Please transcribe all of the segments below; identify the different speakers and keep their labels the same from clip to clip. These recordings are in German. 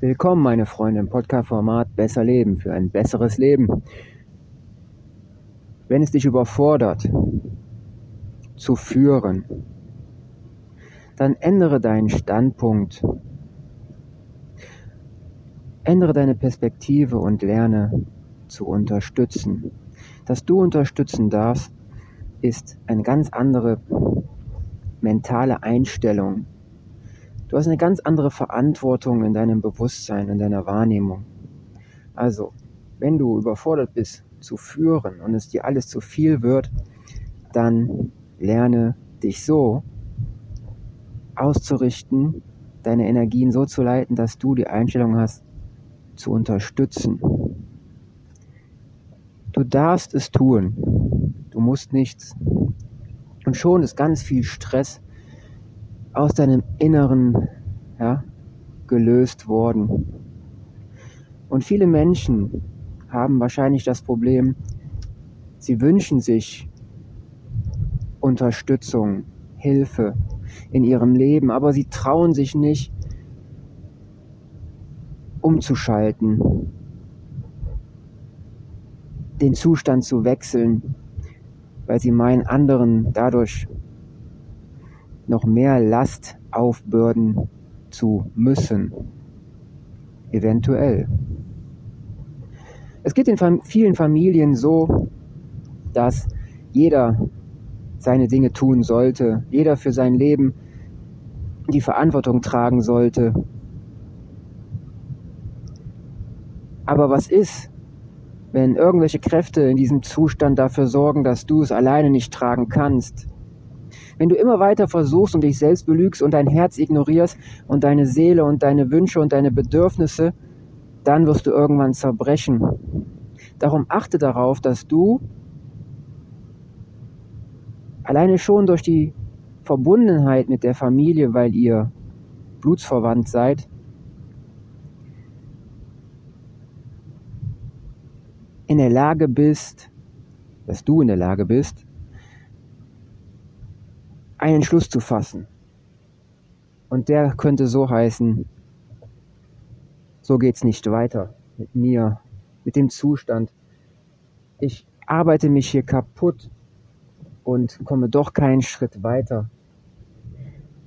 Speaker 1: Willkommen, meine Freunde, im Podcast-Format Besser Leben für ein besseres Leben. Wenn es dich überfordert, zu führen, dann ändere deinen Standpunkt, ändere deine Perspektive und lerne zu unterstützen. Dass du unterstützen darfst, ist eine ganz andere mentale Einstellung. Du hast eine ganz andere Verantwortung in deinem Bewusstsein, in deiner Wahrnehmung. Also, wenn du überfordert bist zu führen und es dir alles zu viel wird, dann lerne dich so auszurichten, deine Energien so zu leiten, dass du die Einstellung hast, zu unterstützen. Du darfst es tun. Du musst nichts. Und schon ist ganz viel Stress aus deinem Inneren ja, gelöst worden. Und viele Menschen haben wahrscheinlich das Problem, sie wünschen sich Unterstützung, Hilfe in ihrem Leben, aber sie trauen sich nicht umzuschalten, den Zustand zu wechseln, weil sie meinen, anderen dadurch noch mehr Last aufbürden zu müssen. Eventuell. Es geht in vielen Familien so, dass jeder seine Dinge tun sollte, jeder für sein Leben die Verantwortung tragen sollte. Aber was ist, wenn irgendwelche Kräfte in diesem Zustand dafür sorgen, dass du es alleine nicht tragen kannst. Wenn du immer weiter versuchst und dich selbst belügst und dein Herz ignorierst und deine Seele und deine Wünsche und deine Bedürfnisse, dann wirst du irgendwann zerbrechen. Darum achte darauf, dass du alleine schon durch die Verbundenheit mit der Familie, weil ihr blutsverwandt seid, in der Lage bist, dass du in der Lage bist, einen Entschluss zu fassen. Und der könnte so heißen, so geht's nicht weiter mit mir, mit dem Zustand. Ich arbeite mich hier kaputt und komme doch keinen Schritt weiter.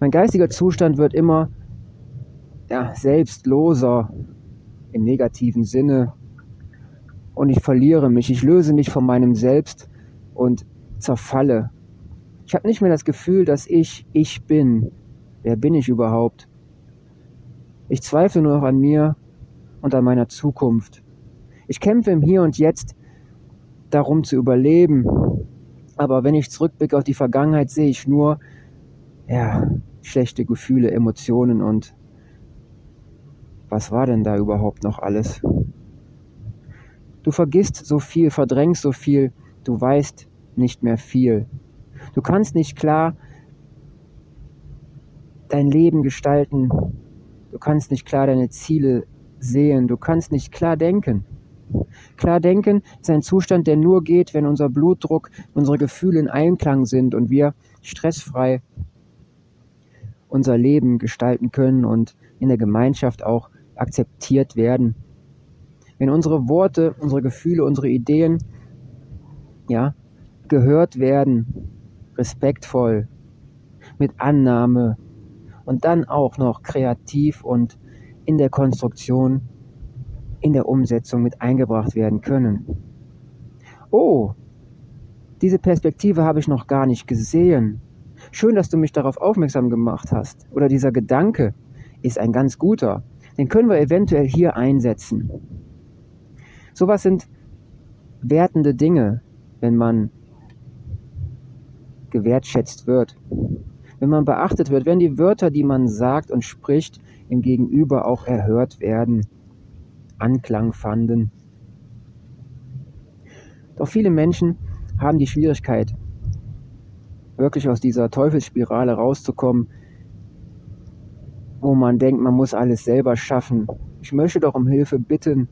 Speaker 1: Mein geistiger Zustand wird immer ja, selbstloser im negativen Sinne und ich verliere mich, ich löse mich von meinem Selbst und zerfalle. Ich habe nicht mehr das Gefühl, dass ich ich bin. Wer bin ich überhaupt? Ich zweifle nur noch an mir und an meiner Zukunft. Ich kämpfe im Hier und Jetzt darum zu überleben. Aber wenn ich zurückblicke auf die Vergangenheit, sehe ich nur, ja, schlechte Gefühle, Emotionen und was war denn da überhaupt noch alles? Du vergisst so viel, verdrängst so viel, du weißt nicht mehr viel. Du kannst nicht klar dein Leben gestalten. Du kannst nicht klar deine Ziele sehen. Du kannst nicht klar denken. Klar denken ist ein Zustand, der nur geht, wenn unser Blutdruck, unsere Gefühle in Einklang sind und wir stressfrei unser Leben gestalten können und in der Gemeinschaft auch akzeptiert werden wenn unsere Worte, unsere Gefühle, unsere Ideen, ja, gehört werden, respektvoll, mit Annahme und dann auch noch kreativ und in der Konstruktion, in der Umsetzung mit eingebracht werden können. Oh, diese Perspektive habe ich noch gar nicht gesehen. Schön, dass du mich darauf aufmerksam gemacht hast. Oder dieser Gedanke ist ein ganz guter. Den können wir eventuell hier einsetzen. Sowas sind wertende Dinge, wenn man gewertschätzt wird. Wenn man beachtet wird, wenn die Wörter, die man sagt und spricht, im Gegenüber auch erhört werden, Anklang fanden. Doch viele Menschen haben die Schwierigkeit, wirklich aus dieser Teufelsspirale rauszukommen, wo man denkt, man muss alles selber schaffen. Ich möchte doch um Hilfe bitten,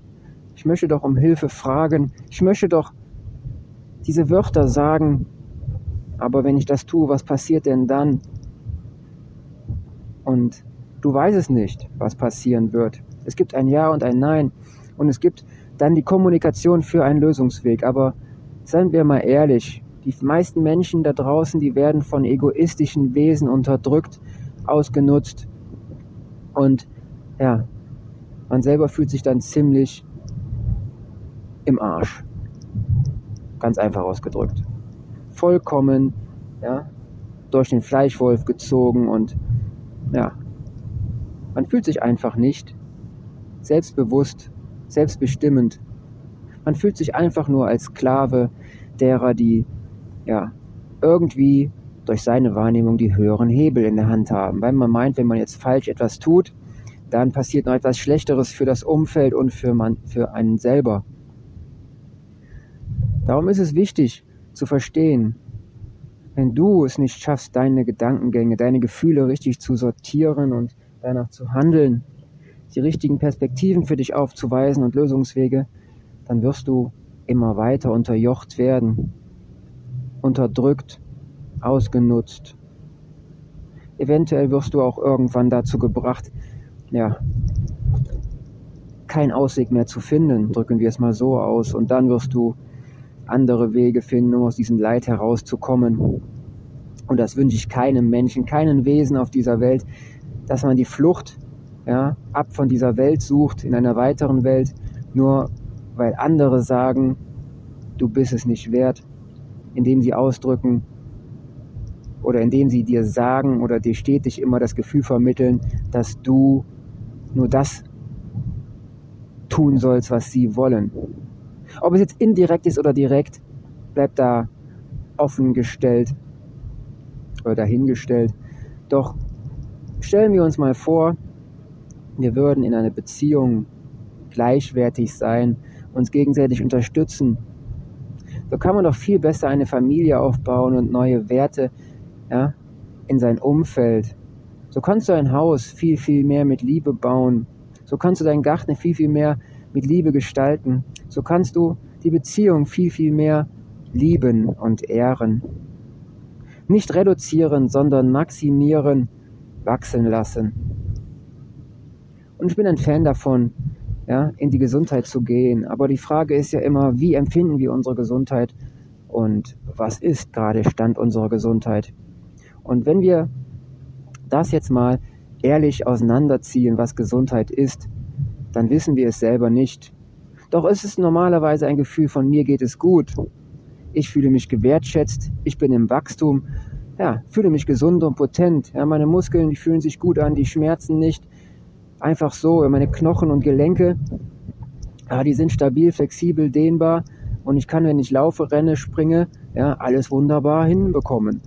Speaker 1: ich möchte doch um Hilfe fragen. Ich möchte doch diese Wörter sagen. Aber wenn ich das tue, was passiert denn dann? Und Du weißt es nicht, was passieren wird. Es gibt ein Ja und ein Nein und es gibt dann die Kommunikation für einen Lösungsweg. Aber seien wir mal ehrlich, die meisten Menschen da draußen, die werden von egoistischen Wesen unterdrückt, ausgenutzt und ja, man selber fühlt sich dann ziemlich im Arsch. Ganz einfach ausgedrückt. Vollkommen, ja, durch den Fleischwolf gezogen und ja, man fühlt sich einfach nicht selbstbewusst, selbstbestimmend. Man fühlt sich einfach nur als Sklave derer, die ja irgendwie durch seine Wahrnehmung die höheren Hebel in der Hand haben, weil man meint, wenn man jetzt falsch etwas tut, dann passiert noch etwas Schlechteres für das Umfeld und für, man, für einen selber. Darum ist es wichtig zu verstehen, wenn du es nicht schaffst, deine Gedankengänge, deine Gefühle richtig zu sortieren und danach zu handeln, die richtigen Perspektiven für dich aufzuweisen und Lösungswege, dann wirst du immer weiter unterjocht werden, unterdrückt, ausgenutzt. Eventuell wirst du auch irgendwann dazu gebracht, ja, keinen Ausweg mehr zu finden, drücken wir es mal so aus, und dann wirst du andere Wege finden, um aus diesem Leid herauszukommen. Und das wünsche ich keinem Menschen, keinem Wesen auf dieser Welt, dass man die Flucht ja, ab von dieser Welt sucht, in einer weiteren Welt, nur weil andere sagen, du bist es nicht wert, indem sie ausdrücken oder indem sie dir sagen oder dir stetig immer das Gefühl vermitteln, dass du nur das tun sollst, was sie wollen. Ob es jetzt indirekt ist oder direkt, bleibt da offengestellt oder dahingestellt. Doch stellen wir uns mal vor, wir würden in einer Beziehung gleichwertig sein, uns gegenseitig unterstützen. So kann man doch viel besser eine Familie aufbauen und neue Werte ja, in sein Umfeld. So kannst du ein Haus viel, viel mehr mit Liebe bauen. So kannst du deinen Garten viel, viel mehr mit Liebe gestalten. So kannst du die Beziehung viel, viel mehr lieben und ehren. Nicht reduzieren, sondern maximieren, wachsen lassen. Und ich bin ein Fan davon, ja, in die Gesundheit zu gehen. Aber die Frage ist ja immer, wie empfinden wir unsere Gesundheit und was ist gerade Stand unserer Gesundheit? Und wenn wir das jetzt mal ehrlich auseinanderziehen, was Gesundheit ist, dann wissen wir es selber nicht. Doch es ist normalerweise ein Gefühl von mir geht es gut. Ich fühle mich gewertschätzt, ich bin im Wachstum, ja, fühle mich gesund und potent. Ja, meine Muskeln, die fühlen sich gut an, die schmerzen nicht. Einfach so, meine Knochen und Gelenke, ja, die sind stabil, flexibel, dehnbar und ich kann, wenn ich laufe, renne, springe, ja, alles wunderbar hinbekommen.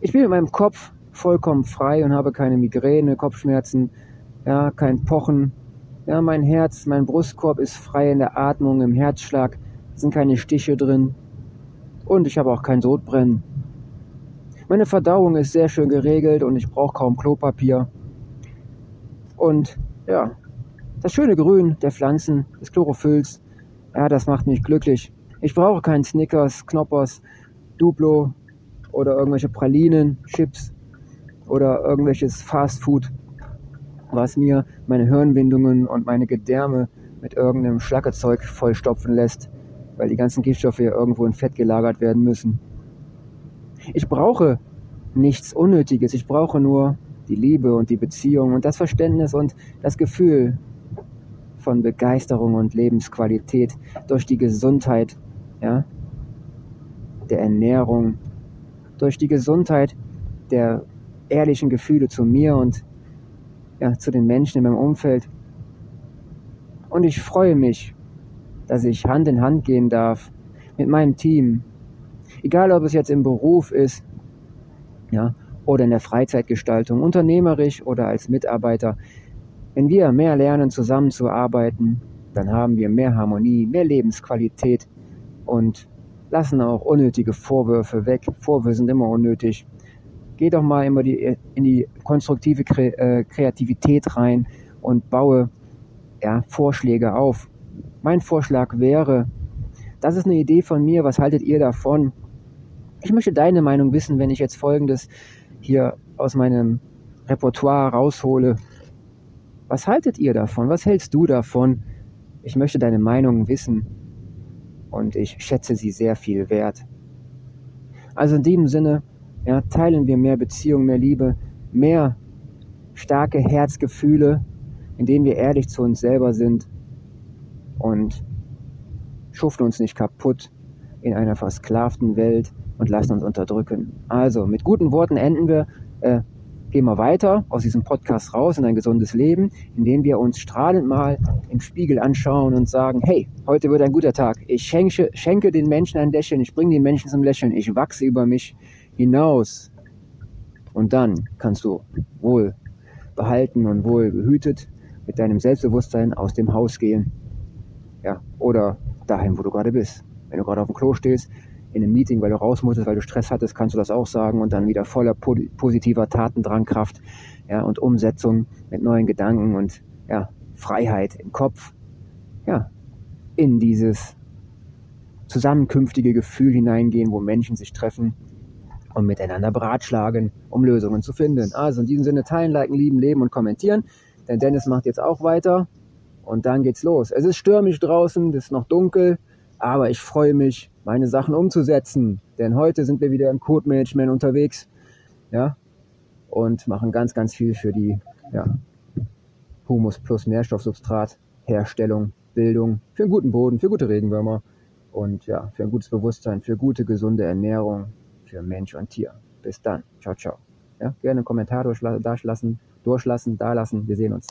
Speaker 1: Ich bin in meinem Kopf vollkommen frei und habe keine Migräne, Kopfschmerzen, ja, kein Pochen. Ja, mein Herz, mein Brustkorb ist frei in der Atmung, im Herzschlag, sind keine Stiche drin und ich habe auch kein Sodbrennen. Meine Verdauung ist sehr schön geregelt und ich brauche kaum Klopapier. Und ja, das schöne Grün der Pflanzen, des Chlorophylls, ja, das macht mich glücklich. Ich brauche keinen Snickers, Knoppers, Duplo oder irgendwelche Pralinen, Chips oder irgendwelches Fastfood was mir meine Hirnwindungen und meine Gedärme mit irgendeinem Schlackezeug vollstopfen lässt, weil die ganzen Giftstoffe ja irgendwo in Fett gelagert werden müssen. Ich brauche nichts Unnötiges, ich brauche nur die Liebe und die Beziehung und das Verständnis und das Gefühl von Begeisterung und Lebensqualität durch die Gesundheit, ja, der Ernährung, durch die Gesundheit der ehrlichen Gefühle zu mir und ja, zu den Menschen in meinem Umfeld. Und ich freue mich, dass ich Hand in Hand gehen darf mit meinem Team. Egal, ob es jetzt im Beruf ist, ja, oder in der Freizeitgestaltung, unternehmerisch oder als Mitarbeiter. Wenn wir mehr lernen, zusammenzuarbeiten, dann haben wir mehr Harmonie, mehr Lebensqualität und lassen auch unnötige Vorwürfe weg. Vorwürfe sind immer unnötig geh doch mal immer die, in die konstruktive äh, Kreativität rein und baue ja, Vorschläge auf. Mein Vorschlag wäre, das ist eine Idee von mir, was haltet ihr davon? Ich möchte deine Meinung wissen, wenn ich jetzt Folgendes hier aus meinem Repertoire raushole. Was haltet ihr davon? Was hältst du davon? Ich möchte deine Meinung wissen und ich schätze sie sehr viel wert. Also in diesem Sinne, ja, teilen wir mehr Beziehung, mehr Liebe, mehr starke Herzgefühle, in denen wir ehrlich zu uns selber sind und schuften uns nicht kaputt in einer versklavten Welt und lassen uns unterdrücken. Also, mit guten Worten enden wir. Äh, gehen wir weiter aus diesem Podcast raus in ein gesundes Leben, indem wir uns strahlend mal im Spiegel anschauen und sagen, hey, heute wird ein guter Tag. Ich schenke, schenke den Menschen ein Lächeln, ich bringe den Menschen zum Lächeln, ich wachse über mich hinaus. Und dann kannst du wohl behalten und wohl behütet mit deinem Selbstbewusstsein aus dem Haus gehen. Ja, oder dahin, wo du gerade bist. Wenn du gerade auf dem Klo stehst, in einem Meeting, weil du raus musstest, weil du Stress hattest, kannst du das auch sagen und dann wieder voller positiver Tatendrangkraft ja, und Umsetzung mit neuen Gedanken und ja, Freiheit im Kopf ja, in dieses zusammenkünftige Gefühl hineingehen, wo Menschen sich treffen und miteinander beratschlagen, um Lösungen zu finden. Also in diesem Sinne teilen, liken, lieben, leben und kommentieren. Denn Dennis macht jetzt auch weiter und dann geht's los. Es ist stürmisch draußen, es ist noch dunkel, aber ich freue mich, meine Sachen umzusetzen. Denn heute sind wir wieder im Code-Management unterwegs. Ja, und machen ganz, ganz viel für die ja, Humus plus Nährstoffsubstrat, Herstellung, Bildung, für einen guten Boden, für gute Regenwürmer und ja, für ein gutes Bewusstsein, für gute, gesunde Ernährung, für Mensch und Tier. Bis dann. Ciao, ciao. Ja, gerne einen Kommentar durchlassen, durchlassen, da lassen. Wir sehen uns.